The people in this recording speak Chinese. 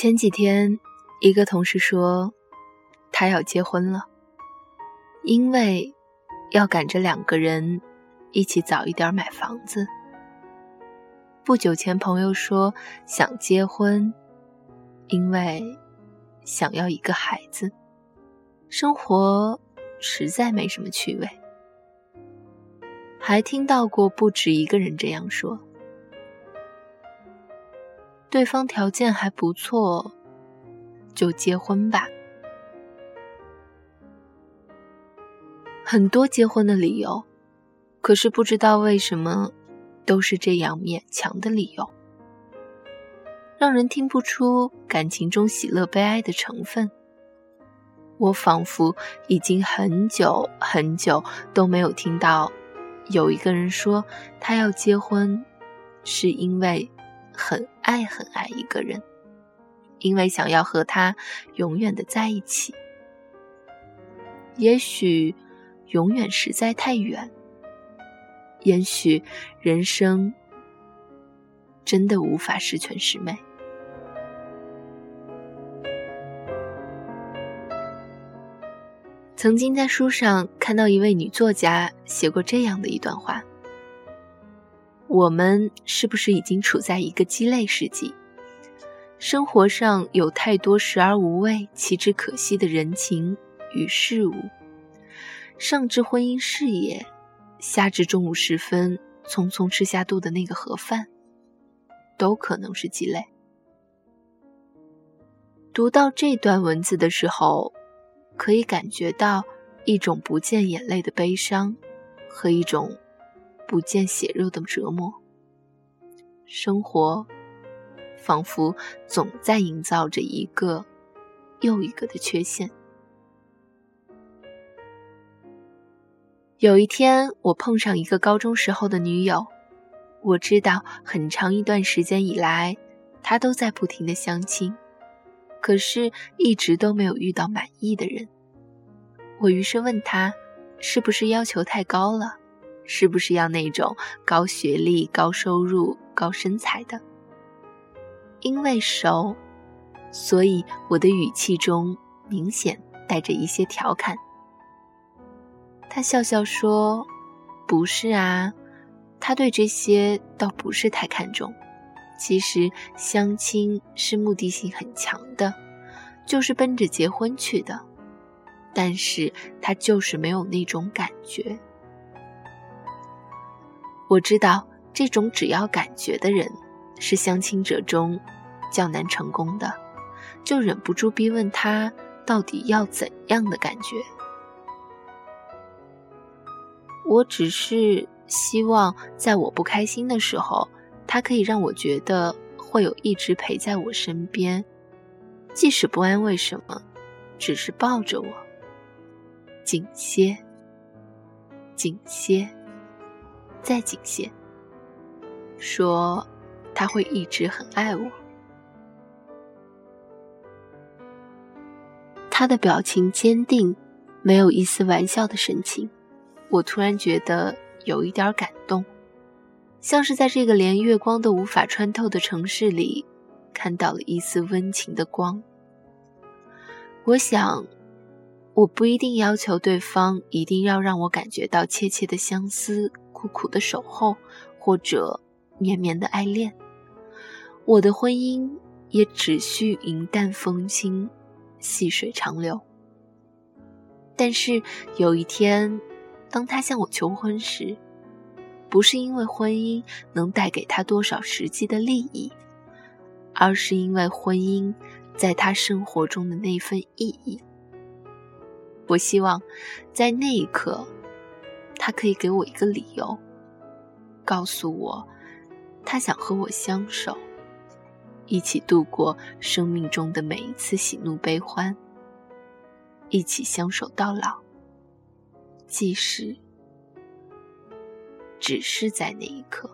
前几天，一个同事说，他要结婚了，因为要赶着两个人一起早一点买房子。不久前，朋友说想结婚，因为想要一个孩子。生活实在没什么趣味。还听到过不止一个人这样说。对方条件还不错，就结婚吧。很多结婚的理由，可是不知道为什么。都是这样勉强的理由，让人听不出感情中喜乐悲哀的成分。我仿佛已经很久很久都没有听到有一个人说他要结婚，是因为很爱很爱一个人，因为想要和他永远的在一起。也许永远实在太远。也许人生真的无法十全十美。曾经在书上看到一位女作家写过这样的一段话：我们是不是已经处在一个鸡肋世纪？生活上有太多时而无味、弃之可惜的人情与事物，上至婚姻事业。下至中午时分，匆匆吃下肚的那个盒饭，都可能是鸡肋。读到这段文字的时候，可以感觉到一种不见眼泪的悲伤，和一种不见血肉的折磨。生活仿佛总在营造着一个又一个的缺陷。有一天，我碰上一个高中时候的女友，我知道很长一段时间以来，她都在不停的相亲，可是一直都没有遇到满意的人。我于是问她，是不是要求太高了？是不是要那种高学历、高收入、高身材的？因为熟，所以我的语气中明显带着一些调侃。他笑笑说：“不是啊，他对这些倒不是太看重。其实相亲是目的性很强的，就是奔着结婚去的。但是他就是没有那种感觉。我知道这种只要感觉的人，是相亲者中较难成功的，就忍不住逼问他到底要怎样的感觉。”我只是希望，在我不开心的时候，他可以让我觉得会有一直陪在我身边，即使不安慰什么，只是抱着我，紧些，紧些，再紧些，说他会一直很爱我。他的表情坚定，没有一丝玩笑的神情。我突然觉得有一点感动，像是在这个连月光都无法穿透的城市里，看到了一丝温情的光。我想，我不一定要求对方一定要让我感觉到切切的相思、苦苦的守候，或者绵绵的爱恋。我的婚姻也只需云淡风轻、细水长流。但是有一天。当他向我求婚时，不是因为婚姻能带给他多少实际的利益，而是因为婚姻在他生活中的那份意义。我希望在那一刻，他可以给我一个理由，告诉我他想和我相守，一起度过生命中的每一次喜怒悲欢，一起相守到老。即使只是在那一刻。